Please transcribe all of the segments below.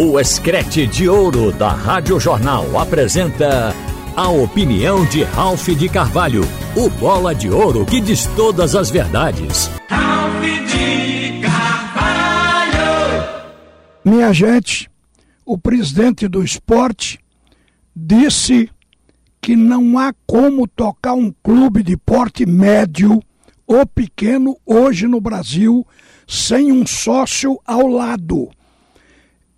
O Escrete de Ouro da Rádio Jornal apresenta a opinião de Ralph de Carvalho, o bola de ouro que diz todas as verdades. Ralph de Carvalho! Minha gente, o presidente do esporte disse que não há como tocar um clube de porte médio ou pequeno hoje no Brasil sem um sócio ao lado.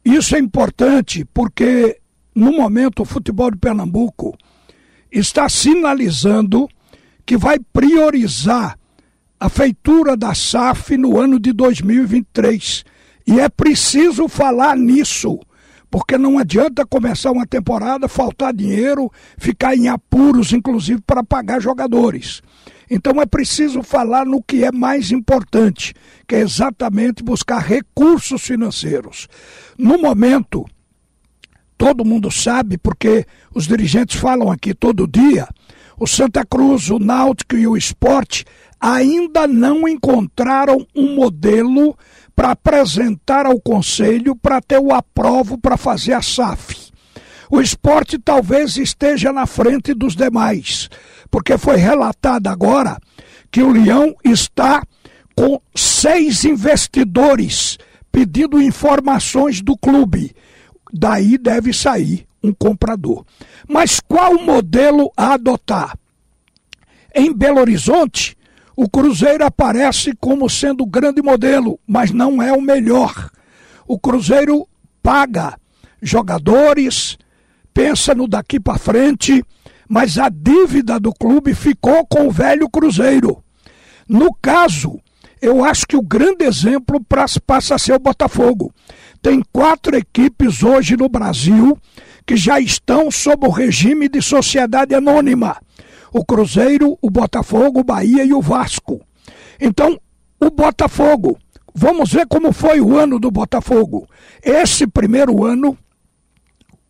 Isso é importante porque, no momento, o futebol de Pernambuco está sinalizando que vai priorizar a feitura da SAF no ano de 2023. E é preciso falar nisso, porque não adianta começar uma temporada, faltar dinheiro, ficar em apuros, inclusive, para pagar jogadores. Então é preciso falar no que é mais importante, que é exatamente buscar recursos financeiros. No momento, todo mundo sabe, porque os dirigentes falam aqui todo dia, o Santa Cruz, o Náutico e o Esporte ainda não encontraram um modelo para apresentar ao Conselho para ter o aprovo para fazer a SAF. O esporte talvez esteja na frente dos demais, porque foi relatado agora que o Leão está com seis investidores pedindo informações do clube. Daí deve sair um comprador. Mas qual modelo a adotar? Em Belo Horizonte, o Cruzeiro aparece como sendo o grande modelo, mas não é o melhor. O Cruzeiro paga jogadores, pensa no daqui para frente, mas a dívida do clube ficou com o velho Cruzeiro. No caso, eu acho que o grande exemplo passa a ser o Botafogo. Tem quatro equipes hoje no Brasil que já estão sob o regime de sociedade anônima: o Cruzeiro, o Botafogo, o Bahia e o Vasco. Então, o Botafogo, vamos ver como foi o ano do Botafogo. Esse primeiro ano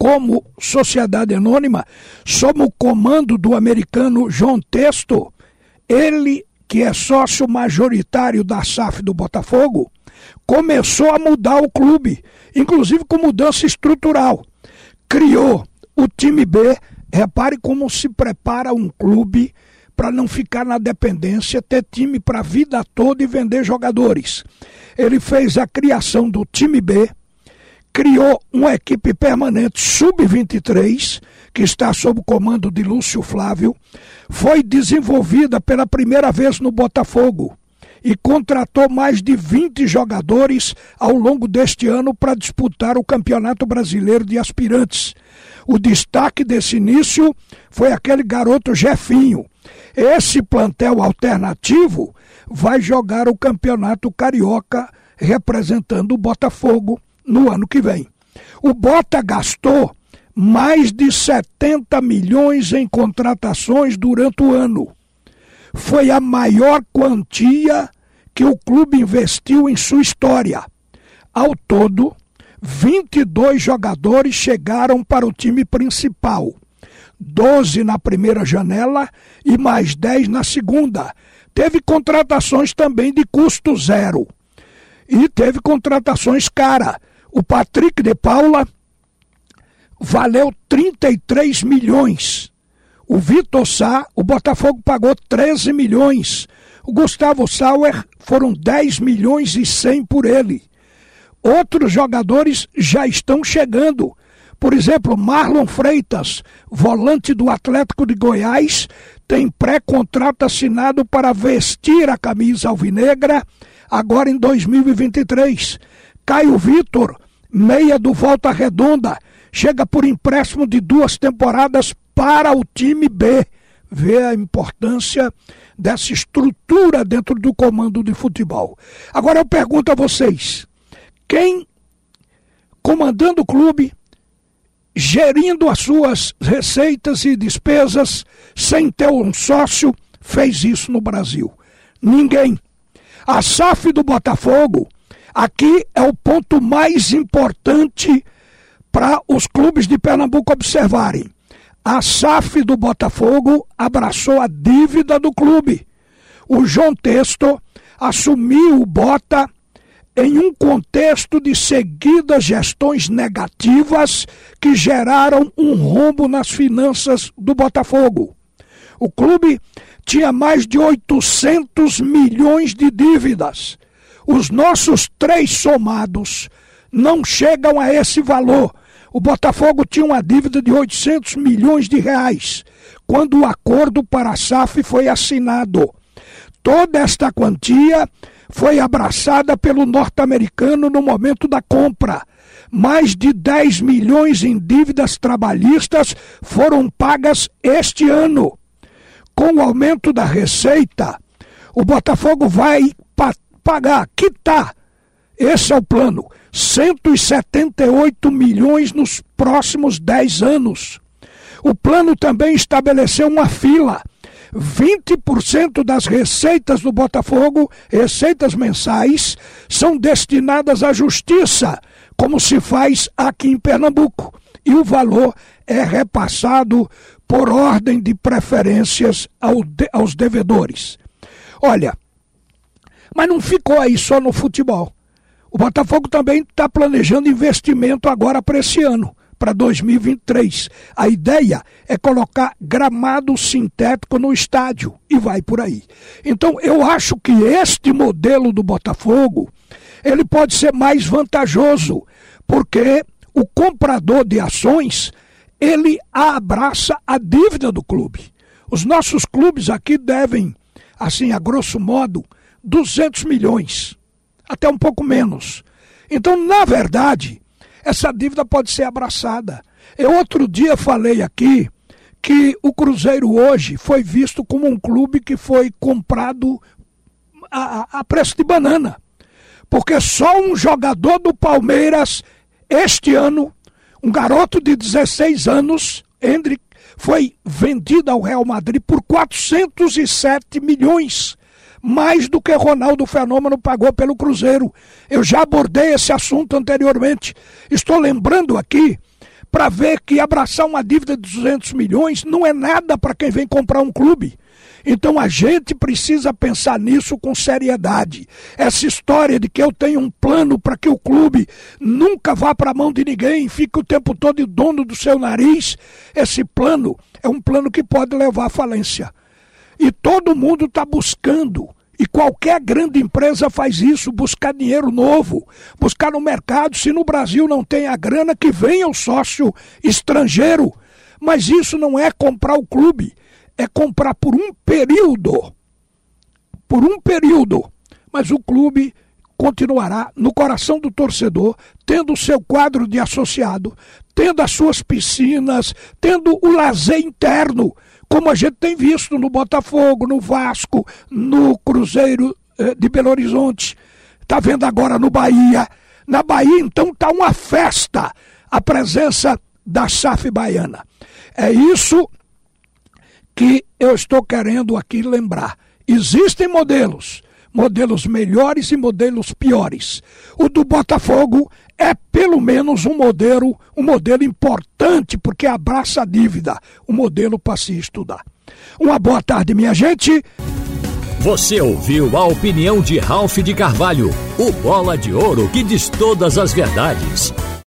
como sociedade anônima, sob o comando do americano João Testo, ele, que é sócio majoritário da SAF do Botafogo, começou a mudar o clube, inclusive com mudança estrutural. Criou o time B. Repare como se prepara um clube para não ficar na dependência, ter time para a vida toda e vender jogadores. Ele fez a criação do time B, criou uma equipe permanente sub-23, que está sob o comando de Lúcio Flávio, foi desenvolvida pela primeira vez no Botafogo e contratou mais de 20 jogadores ao longo deste ano para disputar o Campeonato Brasileiro de Aspirantes. O destaque desse início foi aquele garoto Jefinho. Esse plantel alternativo vai jogar o Campeonato Carioca representando o Botafogo no ano que vem. O Bota gastou mais de 70 milhões em contratações durante o ano. Foi a maior quantia que o clube investiu em sua história. Ao todo, 22 jogadores chegaram para o time principal. 12 na primeira janela e mais 10 na segunda. Teve contratações também de custo zero. E teve contratações cara. O Patrick de Paula valeu 33 milhões. O Vitor Sá, o Botafogo pagou 13 milhões. O Gustavo Sauer foram 10 milhões e 100 por ele. Outros jogadores já estão chegando. Por exemplo, Marlon Freitas, volante do Atlético de Goiás, tem pré-contrato assinado para vestir a camisa alvinegra agora em 2023. Caio Vitor, meia do Volta Redonda, chega por empréstimo de duas temporadas para o time B. Vê a importância dessa estrutura dentro do comando de futebol. Agora eu pergunto a vocês: quem comandando o clube, gerindo as suas receitas e despesas, sem ter um sócio, fez isso no Brasil? Ninguém. A SAF do Botafogo Aqui é o ponto mais importante para os clubes de Pernambuco observarem. A SAF do Botafogo abraçou a dívida do clube. O João Testo assumiu o Bota em um contexto de seguidas gestões negativas que geraram um rombo nas finanças do Botafogo. O clube tinha mais de 800 milhões de dívidas. Os nossos três somados não chegam a esse valor. O Botafogo tinha uma dívida de 800 milhões de reais quando o acordo para a SAF foi assinado. Toda esta quantia foi abraçada pelo norte-americano no momento da compra. Mais de 10 milhões em dívidas trabalhistas foram pagas este ano. Com o aumento da receita, o Botafogo vai pagar, quitar. Esse é o plano. 178 milhões nos próximos 10 anos. O plano também estabeleceu uma fila 20% das receitas do Botafogo, receitas mensais, são destinadas à justiça, como se faz aqui em Pernambuco. E o valor é repassado por ordem de preferências aos devedores. Olha, mas não ficou aí só no futebol. O Botafogo também está planejando investimento agora para esse ano para 2023. A ideia é colocar gramado sintético no estádio e vai por aí. Então, eu acho que este modelo do Botafogo, ele pode ser mais vantajoso, porque o comprador de ações, ele abraça a dívida do clube. Os nossos clubes aqui devem, assim, a grosso modo, 200 milhões, até um pouco menos. Então, na verdade, essa dívida pode ser abraçada. Eu outro dia falei aqui que o Cruzeiro hoje foi visto como um clube que foi comprado a, a preço de banana. Porque só um jogador do Palmeiras, este ano, um garoto de 16 anos, Hendrick, foi vendido ao Real Madrid por 407 milhões mais do que Ronaldo Fenômeno pagou pelo Cruzeiro. Eu já abordei esse assunto anteriormente. Estou lembrando aqui para ver que abraçar uma dívida de 200 milhões não é nada para quem vem comprar um clube. Então a gente precisa pensar nisso com seriedade. Essa história de que eu tenho um plano para que o clube nunca vá para a mão de ninguém, fique o tempo todo dono do seu nariz, esse plano é um plano que pode levar à falência. E todo mundo está buscando. E qualquer grande empresa faz isso, buscar dinheiro novo, buscar no mercado. Se no Brasil não tem a grana, que venha o sócio estrangeiro. Mas isso não é comprar o clube, é comprar por um período. Por um período. Mas o clube continuará no coração do torcedor, tendo o seu quadro de associado, tendo as suas piscinas, tendo o lazer interno como a gente tem visto no Botafogo, no Vasco, no Cruzeiro eh, de Belo Horizonte, está vendo agora no Bahia. Na Bahia, então, está uma festa a presença da SAF baiana. É isso que eu estou querendo aqui lembrar. Existem modelos, modelos melhores e modelos piores. O do Botafogo é pelo menos um modelo, um modelo importante, porque abraça a dívida, um modelo para se estudar. Uma boa tarde, minha gente. Você ouviu a opinião de Ralph de Carvalho, o bola de ouro que diz todas as verdades.